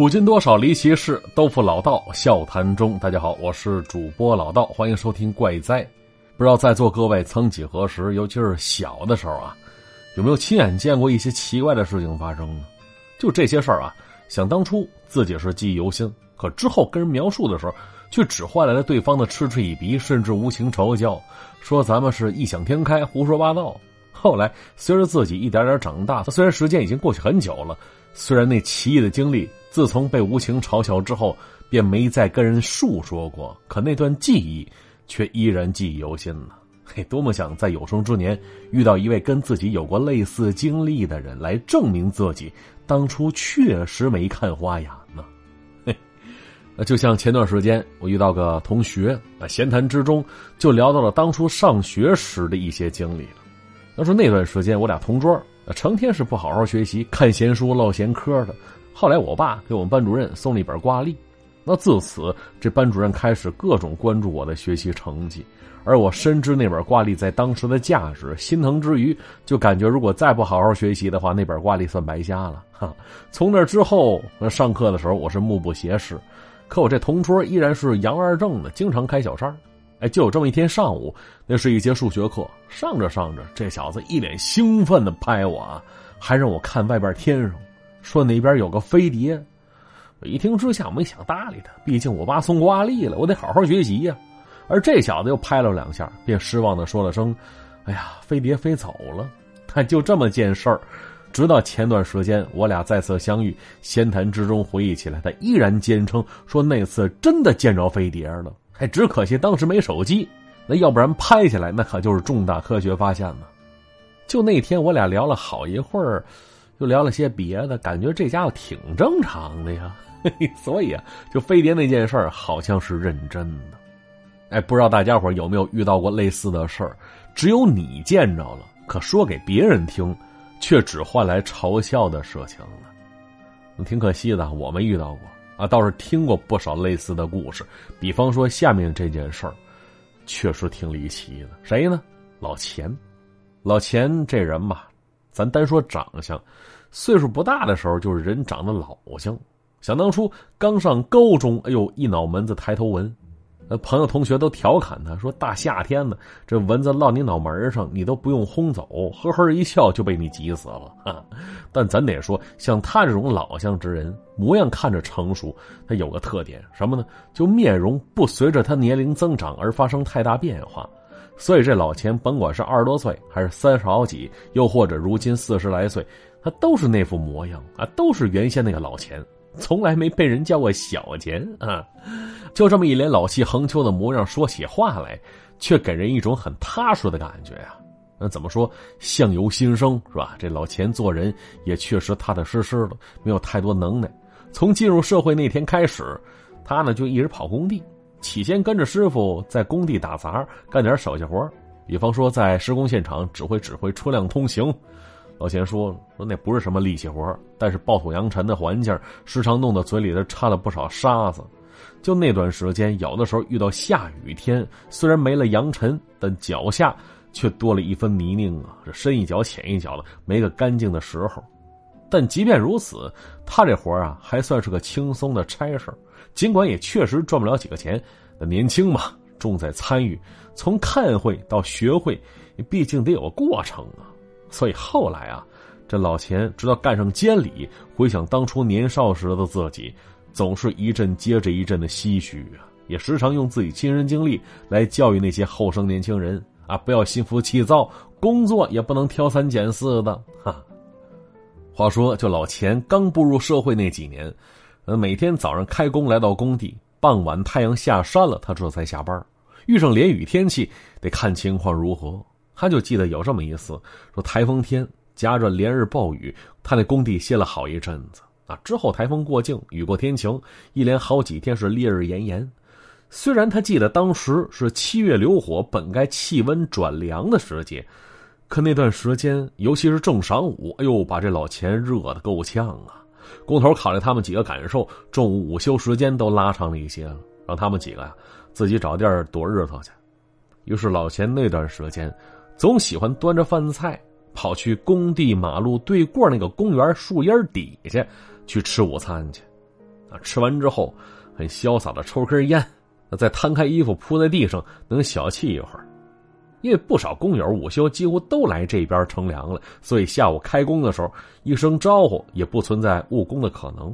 古今多少离奇事，都付老道笑谈中。大家好，我是主播老道，欢迎收听怪哉。不知道在座各位曾几何时，尤其是小的时候啊，有没有亲眼见过一些奇怪的事情发生呢？就这些事儿啊，想当初自己是记忆犹新，可之后跟人描述的时候，却只换来了对方的嗤之以鼻，甚至无情嘲笑，说咱们是异想天开、胡说八道。后来随着自己一点点长大，虽然时间已经过去很久了，虽然那奇异的经历。自从被无情嘲笑之后，便没再跟人述说过。可那段记忆，却依然记忆犹新呢。嘿，多么想在有生之年遇到一位跟自己有过类似经历的人，来证明自己当初确实没看花眼呢。嘿，那就像前段时间我遇到个同学，啊，闲谈之中就聊到了当初上学时的一些经历了。要说那段时间，我俩同桌，成天是不好好学习，看闲书唠闲嗑的。后来，我爸给我们班主任送了一本挂历，那自此，这班主任开始各种关注我的学习成绩，而我深知那本挂历在当时的价值，心疼之余，就感觉如果再不好好学习的话，那本挂历算白瞎了。哈，从那之后，上课的时候我是目不斜视，可我这同桌依然是杨二正的，经常开小差。哎，就有这么一天上午，那是一节数学课，上着上着，这小子一脸兴奋的拍我啊，还让我看外边天上。说那边有个飞碟，我一听之下没想搭理他，毕竟我爸送挂历了，我得好好学习呀。而这小子又拍了两下，便失望的说了声：“哎呀，飞碟飞走了。”他就这么件事儿，直到前段时间我俩再次相遇，闲谈之中回忆起来，他依然坚称说那次真的见着飞碟了。哎只可惜当时没手机，那要不然拍下来那可就是重大科学发现呢。就那天我俩聊了好一会儿。又聊了些别的，感觉这家伙挺正常的呀，所以啊，就飞碟那件事儿好像是认真的。哎，不知道大家伙有没有遇到过类似的事儿？只有你见着了，可说给别人听，却只换来嘲笑的事情了。挺可惜的，我没遇到过啊，倒是听过不少类似的故事。比方说下面这件事儿，确实挺离奇的。谁呢？老钱，老钱这人吧。咱单说长相，岁数不大的时候就是人长得老相。想当初刚上高中，哎呦，一脑门子抬头纹，呃，朋友同学都调侃他说：“大夏天的，这蚊子落你脑门上，你都不用轰走，呵呵一笑就被你急死了。”哈，但咱得说，像他这种老相之人，模样看着成熟，他有个特点什么呢？就面容不随着他年龄增长而发生太大变化。所以这老钱甭管是二十多岁，还是三十好几，又或者如今四十来岁，他都是那副模样啊，都是原先那个老钱，从来没被人叫过小钱啊。就这么一脸老气横秋的模样，说起话来，却给人一种很踏实的感觉呀。那怎么说，相由心生是吧？这老钱做人也确实踏踏实实的，没有太多能耐。从进入社会那天开始，他呢就一直跑工地。起先跟着师傅在工地打杂，干点手下活比方说在施工现场指挥指挥车辆通行。老钱说说那不是什么力气活但是暴土扬尘的环境，时常弄得嘴里头插了不少沙子。就那段时间，有的时候遇到下雨天，虽然没了扬尘，但脚下却多了一分泥泞啊，这深一脚浅一脚的，没个干净的时候。但即便如此，他这活啊，还算是个轻松的差事尽管也确实赚不了几个钱，那年轻嘛，重在参与。从看会到学会，毕竟得有个过程啊。所以后来啊，这老钱直到干上监理，回想当初年少时的自己，总是一阵接着一阵的唏嘘啊。也时常用自己亲身经历来教育那些后生年轻人啊，不要心浮气躁，工作也不能挑三拣四的哈。话说，就老钱刚步入社会那几年。呃，每天早上开工来到工地，傍晚太阳下山了，他这才下班。遇上连雨天气，得看情况如何。他就记得有这么一次，说台风天夹着连日暴雨，他那工地歇了好一阵子。啊，之后台风过境，雨过天晴，一连好几天是烈日炎炎。虽然他记得当时是七月流火，本该气温转凉的时节，可那段时间，尤其是正晌午，哎呦，把这老钱热得够呛啊。工头考虑他们几个感受，中午午休时间都拉长了一些了，让他们几个呀自己找地儿躲日头去。于是老钱那段时间，总喜欢端着饭菜跑去工地马路对过那个公园树荫底下去吃午餐去。啊，吃完之后很潇洒的抽根烟，再摊开衣服铺在地上，能小憩一会儿。因为不少工友午休几乎都来这边乘凉了，所以下午开工的时候一声招呼也不存在误工的可能。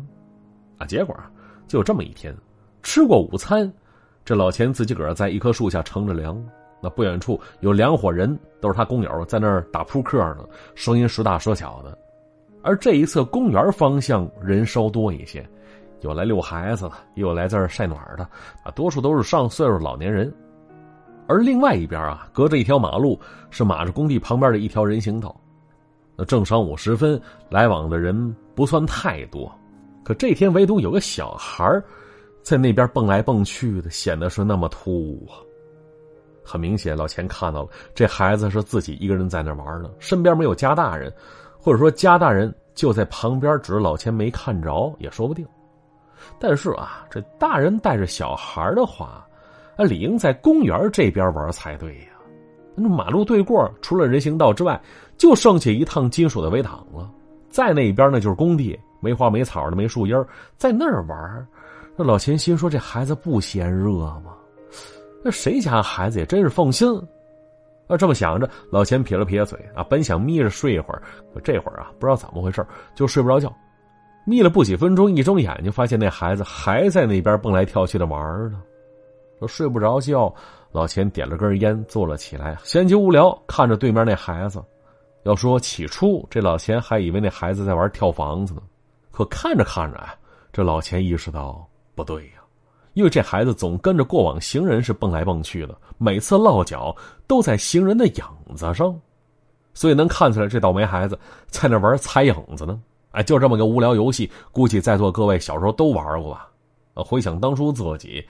啊，结果就这么一天，吃过午餐，这老钱自己个儿在一棵树下乘着凉。那不远处有两伙人，都是他工友，在那儿打扑克呢，声音时大时小的。而这一侧公园方向人稍多一些，有来遛孩子的，也有来这儿晒暖的，啊，多数都是上岁数老年人。而另外一边啊，隔着一条马路是马着工地旁边的一条人行道。那正晌午时分，来往的人不算太多，可这天唯独有个小孩在那边蹦来蹦去的，显得是那么突兀啊。很明显，老钱看到了，这孩子是自己一个人在那玩呢，身边没有家大人，或者说家大人就在旁边，只是老钱没看着也说不定。但是啊，这大人带着小孩的话。啊，理应在公园这边玩才对呀。那马路对过，除了人行道之外，就剩下一趟金属的围挡了。在那边呢，就是工地，没花没草的，没树荫在那儿玩。那老钱心说：“这孩子不嫌热吗？那谁家孩子也真是放心。”啊，这么想着，老钱撇了撇嘴啊，本想眯着睡一会儿，可这会儿啊，不知道怎么回事，就睡不着觉。眯了不几分钟，一睁眼睛，发现那孩子还在那边蹦来跳去的玩呢。说睡不着觉，老钱点了根烟，坐了起来，闲极无聊，看着对面那孩子。要说起初，这老钱还以为那孩子在玩跳房子呢，可看着看着啊，这老钱意识到不对，因为这孩子总跟着过往行人是蹦来蹦去的，每次落脚都在行人的影子上，所以能看出来这倒霉孩子在那玩踩影子呢。哎，就这么个无聊游戏，估计在座各位小时候都玩过吧？回想当初自己。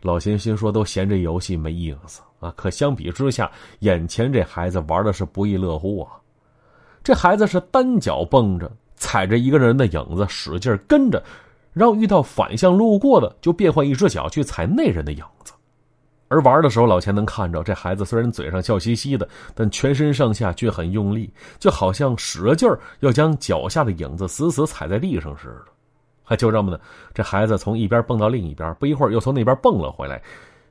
老钱心说：“都嫌这游戏没意思啊！可相比之下，眼前这孩子玩的是不亦乐乎啊！这孩子是单脚蹦着，踩着一个人的影子使劲跟着，然后遇到反向路过的，就变换一只脚去踩那人的影子。而玩的时候，老钱能看着这孩子虽然嘴上笑嘻嘻的，但全身上下却很用力，就好像使了劲要将脚下的影子死死踩在地上似的。”还就这么的，这孩子从一边蹦到另一边，不一会儿又从那边蹦了回来。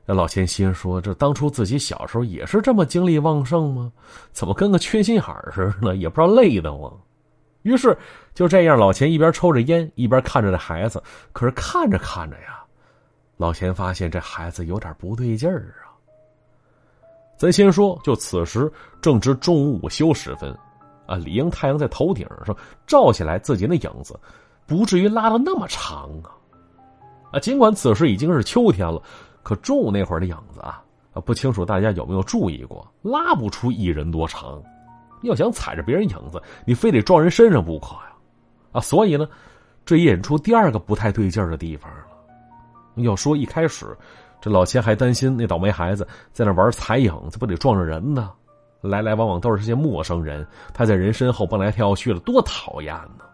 老钱心说：“这当初自己小时候也是这么精力旺盛吗？怎么跟个缺心眼似的？也不知道累得慌。”于是就这样，老钱一边抽着烟，一边看着这孩子。可是看着看着呀，老钱发现这孩子有点不对劲儿啊。咱先说，就此时正值中午午休时分，啊，理应太阳在头顶上照下来，自己那影子。不至于拉的那么长啊！啊，尽管此时已经是秋天了，可中午那会儿的影子啊，啊，不清楚大家有没有注意过，拉不出一人多长。要想踩着别人影子，你非得撞人身上不可呀！啊，所以呢，这也引出第二个不太对劲的地方了。要说一开始，这老钱还担心那倒霉孩子在那玩踩影子，不得撞着人呢？来来往往都是些陌生人，他在人身后蹦来跳去了，多讨厌呢！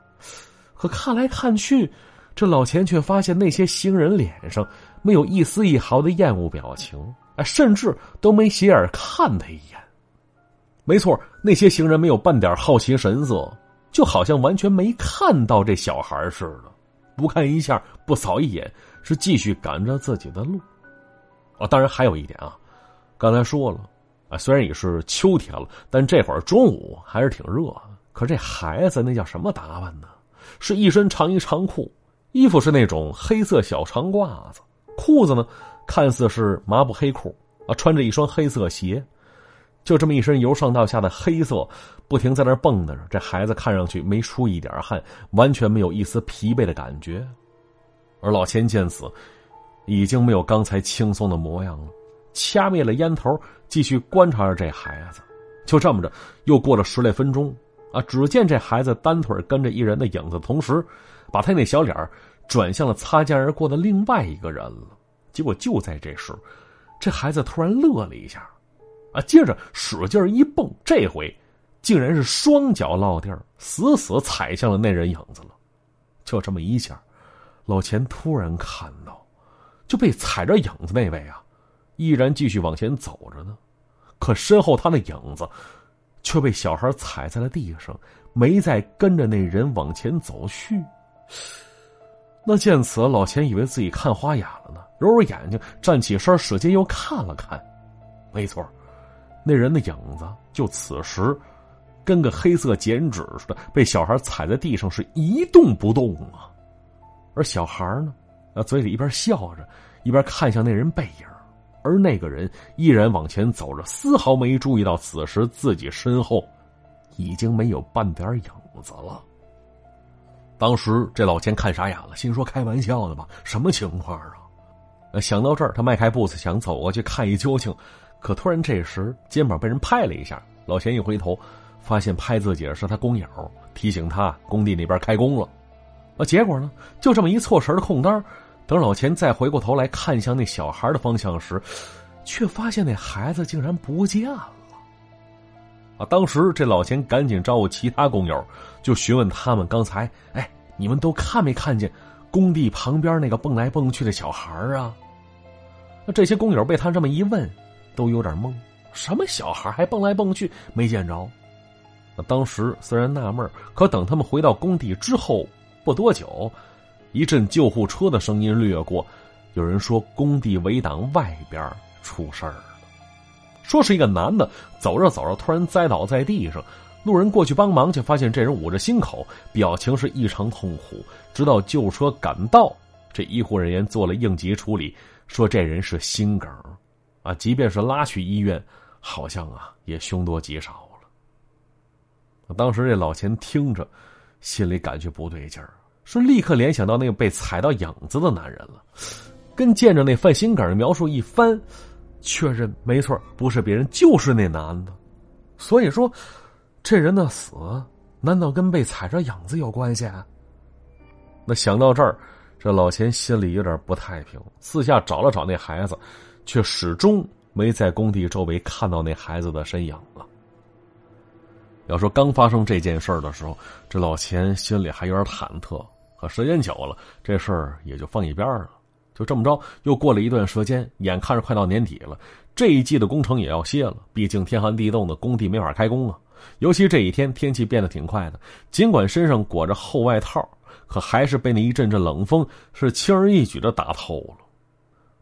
可看来看去，这老钱却发现那些行人脸上没有一丝一毫的厌恶表情，哎，甚至都没斜眼看他一眼。没错，那些行人没有半点好奇神色，就好像完全没看到这小孩似的，不看一下，不扫一眼，是继续赶着自己的路。哦，当然还有一点啊，刚才说了，啊，虽然也是秋天了，但这会儿中午还是挺热。可这孩子那叫什么打扮呢？是一身长衣长裤，衣服是那种黑色小长褂子，裤子呢看似是麻布黑裤啊，穿着一双黑色鞋，就这么一身由上到下的黑色，不停在那蹦跶着。这孩子看上去没出一点汗，完全没有一丝疲惫的感觉。而老钱见此，已经没有刚才轻松的模样了，掐灭了烟头，继续观察着这孩子。就这么着，又过了十来分钟。啊！只见这孩子单腿跟着一人的影子，同时把他那小脸转向了擦肩而过的另外一个人了。结果就在这时，这孩子突然乐了一下，啊，接着使劲一蹦，这回竟然是双脚落地儿，死死踩向了那人影子了。就这么一下，老钱突然看到，就被踩着影子那位啊，依然继续往前走着呢，可身后他的影子。却被小孩踩在了地上，没再跟着那人往前走去。那见此，老钱以为自己看花眼了呢，揉揉眼睛，站起身，使劲又看了看。没错，那人的影子就此时跟个黑色剪纸似的，被小孩踩在地上，是一动不动啊。而小孩呢，啊，嘴里一边笑着，一边看向那人背影，而那个人依然往前走着，丝毫没注意到此时自己身后已经没有半点影子了。当时这老钱看傻眼了，心说：“开玩笑的吧？什么情况啊？”想到这儿，他迈开步子想走过去看一究竟，可突然这时肩膀被人拍了一下，老钱一回头，发现拍自己的是他工友，提醒他工地那边开工了。啊，结果呢，就这么一错神的空当，等老钱再回过头来看向那小孩的方向时，却发现那孩子竟然不见了。啊！当时这老钱赶紧招呼其他工友，就询问他们刚才，哎，你们都看没看见工地旁边那个蹦来蹦去的小孩啊？那这些工友被他这么一问，都有点懵：什么小孩还蹦来蹦去？没见着。当时虽然纳闷，可等他们回到工地之后不多久，一阵救护车的声音掠过，有人说工地围挡外边出事儿。说是一个男的走着走着，突然栽倒在地上，路人过去帮忙，却发现这人捂着心口，表情是异常痛苦。直到救护车赶到，这医护人员做了应急处理，说这人是心梗，啊，即便是拉去医院，好像啊也凶多吉少了。当时这老钱听着，心里感觉不对劲儿，是立刻联想到那个被踩到影子的男人了，跟见着那犯心梗的描述一番。确认没错，不是别人，就是那男的。所以说，这人的死难道跟被踩着影子有关系？啊？那想到这儿，这老钱心里有点不太平，四下找了找那孩子，却始终没在工地周围看到那孩子的身影了。要说刚发生这件事儿的时候，这老钱心里还有点忐忑，可时间久了，这事儿也就放一边了。就这么着，又过了一段时间，眼看着快到年底了，这一季的工程也要歇了。毕竟天寒地冻的，工地没法开工啊。尤其这一天天气变得挺快的，尽管身上裹着厚外套，可还是被那一阵阵冷风是轻而易举的打透了。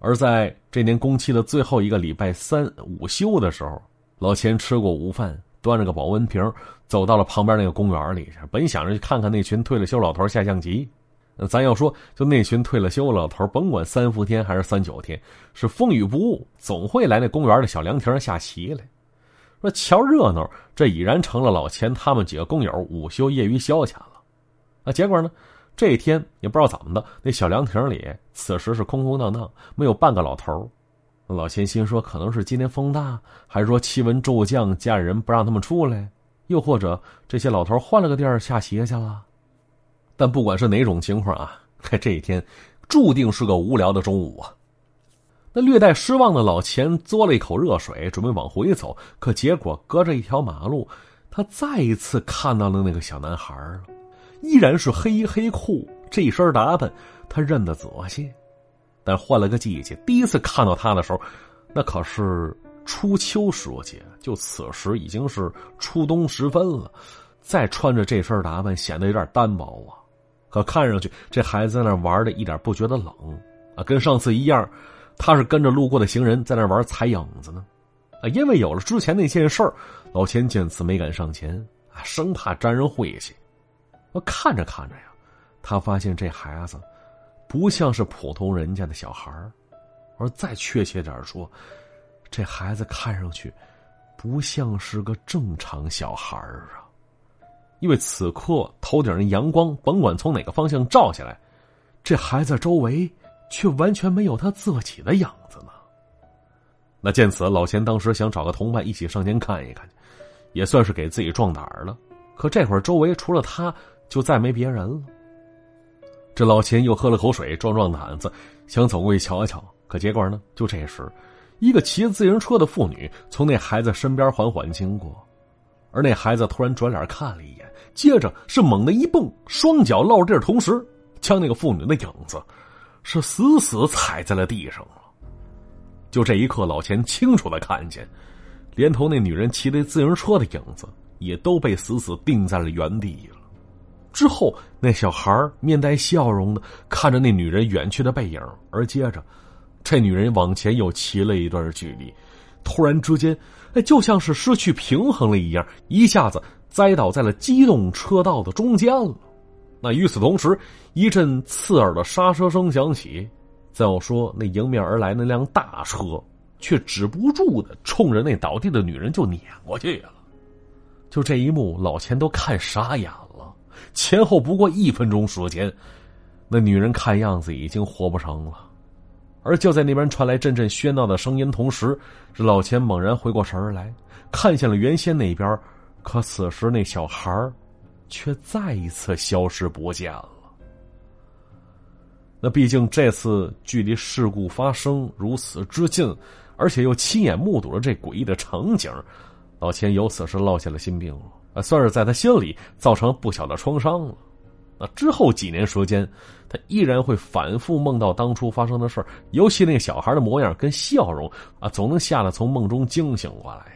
而在这年工期的最后一个礼拜三午休的时候，老钱吃过午饭，端着个保温瓶走到了旁边那个公园里，本想着去看看那群退了休老头下象棋。那咱要说，就那群退了休老头，甭管三伏天还是三九天，是风雨不误，总会来那公园的小凉亭下棋来。说瞧热闹，这已然成了老钱他们几个工友午休业余消遣了。啊，结果呢，这一天也不知道怎么的，那小凉亭里此时是空空荡荡，没有半个老头。老钱心说，可能是今天风大，还是说气温骤降，家里人不让他们出来，又或者这些老头换了个地儿下棋去了。但不管是哪种情况啊，这一天注定是个无聊的中午啊。那略带失望的老钱嘬了一口热水，准备往回走，可结果隔着一条马路，他再一次看到了那个小男孩了，依然是黑衣黑裤，这身打扮他认得仔细。但换了个季节，第一次看到他的时候，那可是初秋时节，就此时已经是初冬时分了，再穿着这身打扮，显得有点单薄啊。可看上去，这孩子在那玩的一点不觉得冷啊，跟上次一样，他是跟着路过的行人在那玩踩影子呢。啊，因为有了之前那件事儿，老钱见此没敢上前啊，生怕沾人晦气。我看着看着呀，他发现这孩子不像是普通人家的小孩而再确切点说，这孩子看上去不像是个正常小孩啊。因为此刻头顶的阳光，甭管从哪个方向照下来，这孩子周围却完全没有他自己的影子呢。那见此，老钱当时想找个同伴一起上前看一看，也算是给自己壮胆儿了。可这会儿周围除了他，就再没别人了。这老钱又喝了口水，壮壮胆子，想走过去瞧瞧。可结果呢？就这时，一个骑自行车的妇女从那孩子身边缓缓经过。而那孩子突然转脸看了一眼，接着是猛地一蹦，双脚落地同时将那个妇女的影子是死死踩在了地上了。就这一刻，老钱清楚的看见，连同那女人骑的自行车的影子也都被死死定在了原地了。之后，那小孩面带笑容的看着那女人远去的背影，而接着，这女人往前又骑了一段距离，突然之间，哎，就像是失去平衡了一样，一下子栽倒在了机动车道的中间了。那与此同时，一阵刺耳的刹车声响起，再要说那迎面而来那辆大车，却止不住的冲着那倒地的女人就碾过去了。就这一幕，老钱都看傻眼了。前后不过一分钟时间，那女人看样子已经活不成了。而就在那边传来阵阵喧闹的声音同时，这老钱猛然回过神来，看向了原先那边，可此时那小孩儿。却再一次消失不见了。那毕竟这次距离事故发生如此之近，而且又亲眼目睹了这诡异的场景，老钱由此是落下了心病了，啊，算是在他心里造成不小的创伤了。那之后几年时间，他依然会反复梦到当初发生的事尤其那个小孩的模样跟笑容啊，总能吓得从梦中惊醒过来。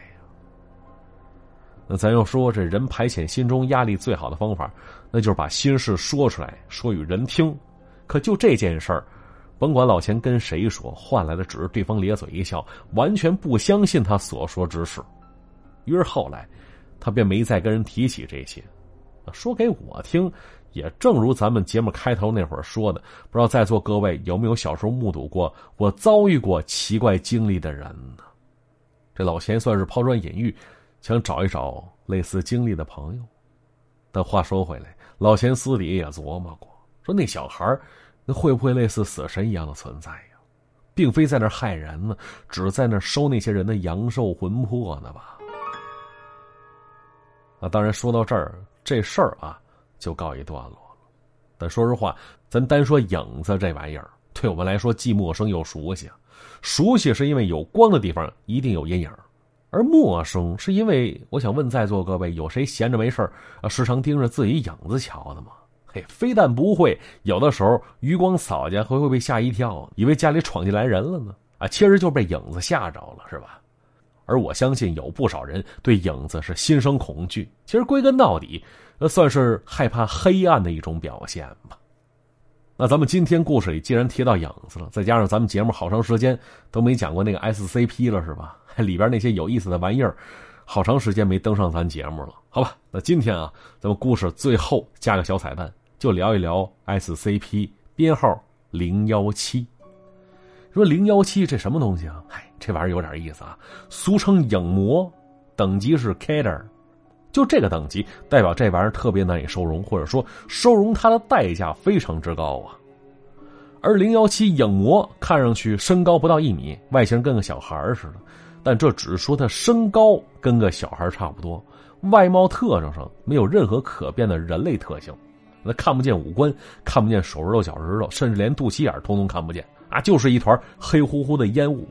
那咱要说，这人排遣心中压力最好的方法，那就是把心事说出来，说与人听。可就这件事儿，甭管老钱跟谁说，换来的只是对方咧嘴一笑，完全不相信他所说之事。于是后来，他便没再跟人提起这些。说给我听，也正如咱们节目开头那会儿说的，不知道在座各位有没有小时候目睹过我遭遇过奇怪经历的人呢？这老钱算是抛砖引玉。想找一找类似经历的朋友，但话说回来，老钱私底也琢磨过，说那小孩那会不会类似死神一样的存在呀？并非在那害人呢，只在那收那些人的阳寿魂魄呢吧？啊，当然说到这儿，这事儿啊就告一段落了。但说实话，咱单说影子这玩意儿，对我们来说既陌生又熟悉。熟悉是因为有光的地方一定有阴影。而陌生是因为我想问在座各位，有谁闲着没事啊，时常盯着自己影子瞧的吗？嘿，非但不会，有的时候余光扫见还会被吓一跳，以为家里闯进来人了呢。啊，其实就被影子吓着了，是吧？而我相信有不少人对影子是心生恐惧，其实归根到底，呃，算是害怕黑暗的一种表现吧。那咱们今天故事里既然提到影子了，再加上咱们节目好长时间都没讲过那个 SCP 了，是吧？里边那些有意思的玩意儿，好长时间没登上咱节目了，好吧？那今天啊，咱们故事最后加个小彩蛋，就聊一聊 SCP 编号零幺七。说零幺七这什么东西啊？嗨，这玩意儿有点意思啊，俗称影魔，等级是 k a d e r 就这个等级代表这玩意儿特别难以收容，或者说收容它的代价非常之高啊。而零幺七影魔看上去身高不到一米，外形跟个小孩似的。但这只是说他身高跟个小孩差不多，外貌特征上没有任何可变的人类特性，那看不见五官，看不见手指头、脚趾头，甚至连肚脐眼通通看不见啊，就是一团黑乎乎的烟雾。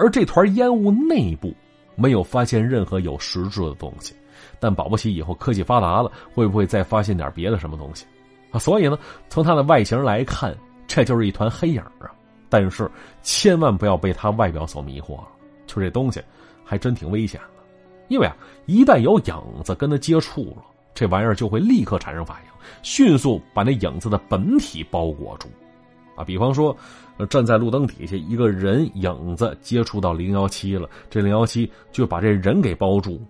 而这团烟雾内部没有发现任何有实质的东西，但保不齐以后科技发达了，会不会再发现点别的什么东西啊？所以呢，从它的外形来看，这就是一团黑影啊。但是千万不要被它外表所迷惑了。就这东西，还真挺危险的，因为啊，一旦有影子跟它接触了，这玩意儿就会立刻产生反应，迅速把那影子的本体包裹住。啊，比方说，站在路灯底下，一个人影子接触到零幺七了，这零幺七就把这人给包住。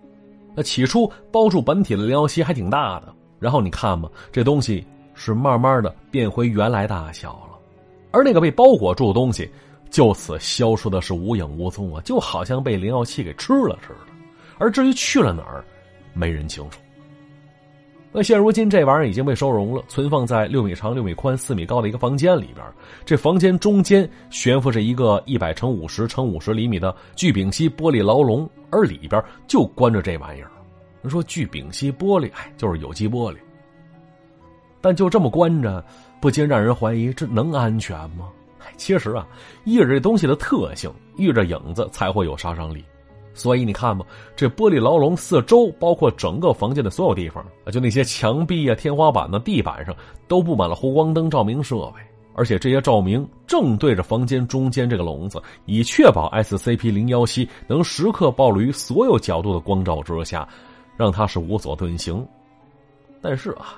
那起初包住本体的零幺七还挺大的，然后你看吧，这东西是慢慢的变回原来大小了，而那个被包裹住的东西。就此消失的是无影无踪啊，就好像被零幺七给吃了似的。而至于去了哪儿，没人清楚。那现如今这玩意儿已经被收容了，存放在六米长、六米宽、四米高的一个房间里边。这房间中间悬浮着一个一百乘五十乘五十厘米的聚丙烯玻璃牢笼，而里边就关着这玩意儿。说聚丙烯玻璃，哎，就是有机玻璃。但就这么关着，不禁让人怀疑：这能安全吗？其实啊，依着这东西的特性，遇着影子才会有杀伤力。所以你看吧，这玻璃牢笼四周，包括整个房间的所有地方啊，就那些墙壁啊、天花板呢、地板上，都布满了弧光灯照明设备。而且这些照明正对着房间中间这个笼子，以确保 SCP 零幺七能时刻暴露于所有角度的光照之下，让它是无所遁形。但是啊，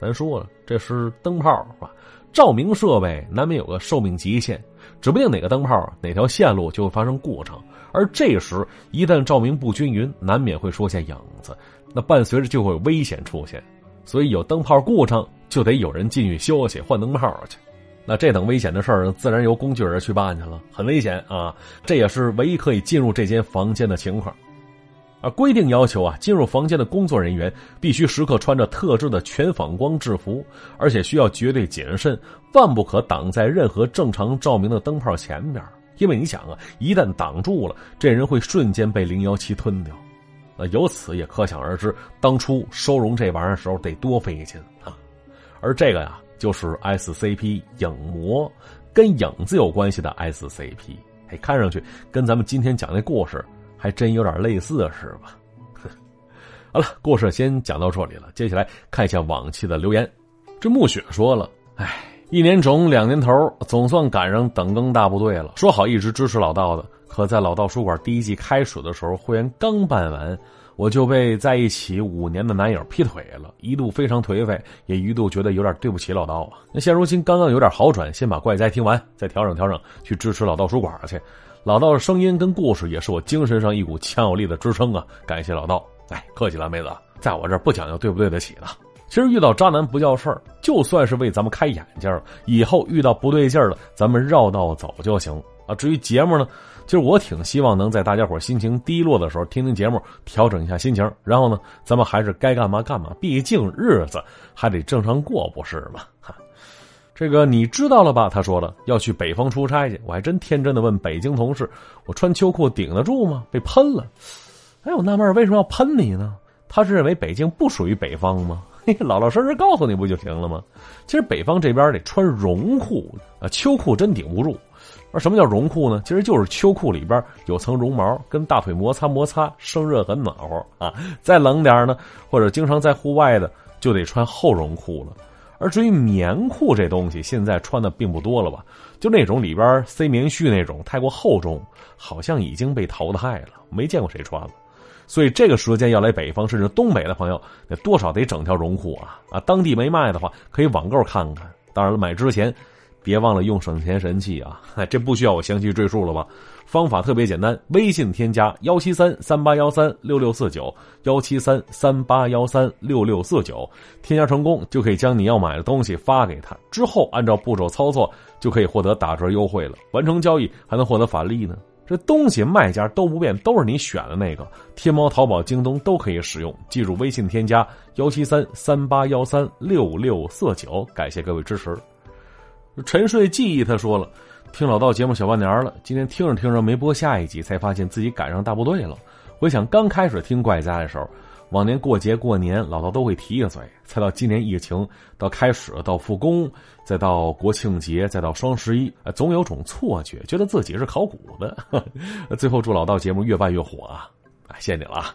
咱说了，这是灯泡啊，照明设备难免有个寿命极限，指不定哪个灯泡哪条线路就会发生故障，而这时一旦照明不均匀，难免会出现影子，那伴随着就会有危险出现。所以有灯泡故障，就得有人进去休息换灯泡去。那这等危险的事儿，自然由工具人去办去了，很危险啊！这也是唯一可以进入这间房间的情况。而规定要求啊，进入房间的工作人员必须时刻穿着特制的全反光制服，而且需要绝对谨慎，万不可挡在任何正常照明的灯泡前面。因为你想啊，一旦挡住了，这人会瞬间被零幺七吞掉。那由此也可想而知，当初收容这玩意儿时候得多费劲啊！而这个呀。就是 SCP 影魔，跟影子有关系的 SCP，哎，看上去跟咱们今天讲的故事还真有点类似，是吧？好了，故事先讲到这里了，接下来看一下往期的留言。这暮雪说了：“哎，一年整两年头，总算赶上等更大部队了。说好一直支持老道的，可在老道书馆第一季开始的时候，会员刚办完。”我就被在一起五年的男友劈腿了，一度非常颓废，也一度觉得有点对不起老道啊。那现如今刚刚有点好转，先把怪哉听完，再调整调整，去支持老道书馆去。老道的声音跟故事也是我精神上一股强有力的支撑啊！感谢老道，哎，客气了，妹子，在我这儿不讲究对不对得起的。其实遇到渣男不叫事儿，就算是为咱们开眼界了，以后遇到不对劲儿了，咱们绕道走就行啊。至于节目呢？其实我挺希望能在大家伙心情低落的时候听听节目，调整一下心情。然后呢，咱们还是该干嘛干嘛，毕竟日子还得正常过，不是吗？哈，这个你知道了吧？他说了要去北方出差去，我还真天真的问北京同事：“我穿秋裤顶得住吗？”被喷了。哎，我纳闷为什么要喷你呢？他是认为北京不属于北方吗？老老实实告诉你不就行了吗？其实北方这边得穿绒裤啊，秋裤真顶不住。而什么叫绒裤呢？其实就是秋裤里边有层绒毛，跟大腿摩擦摩擦，生热很暖和啊。再冷点呢，或者经常在户外的，就得穿厚绒裤了。而至于棉裤这东西，现在穿的并不多了吧？就那种里边塞棉絮那种，太过厚重，好像已经被淘汰了，没见过谁穿了。所以这个时间要来北方甚至东北的朋友，那多少得整条绒裤啊啊！当地没卖的话，可以网购看看。当然了，买之前。别忘了用省钱神器啊！这不需要我详细赘述了吧？方法特别简单，微信添加幺七三三八幺三六六四九幺七三三八幺三六六四九，添加成功就可以将你要买的东西发给他，之后按照步骤操作就可以获得打折优惠了。完成交易还能获得返利呢。这东西卖家都不变，都是你选的那个。天猫、淘宝、京东都可以使用。记住微信添加幺七三三八幺三六六四九，感谢各位支持。沉睡记忆，他说了，听老道节目小半年了，今天听着听着没播下一集，才发现自己赶上大部队了。回想刚开始听怪家的时候，往年过节过年，老道都会提一嘴，才到今年疫情到开始到复工，再到国庆节，再到双十一，总有种错觉，觉得自己是考古的。最后祝老道节目越办越火啊！谢谢你了，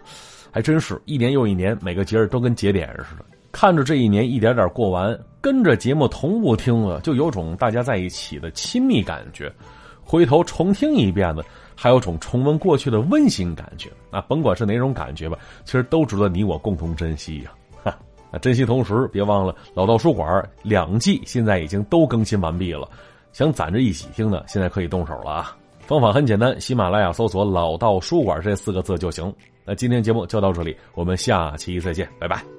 还真是一年又一年，每个节日都跟节点似的。看着这一年一点点过完，跟着节目同步听了，就有种大家在一起的亲密感觉。回头重听一遍呢，还有种重温过去的温馨感觉。啊，甭管是哪种感觉吧，其实都值得你我共同珍惜呀！哈，啊，珍惜同时别忘了老道书馆两季现在已经都更新完毕了，想攒着一起听的，现在可以动手了啊！方法很简单，喜马拉雅搜索“老道书馆”这四个字就行。那今天节目就到这里，我们下期再见，拜拜。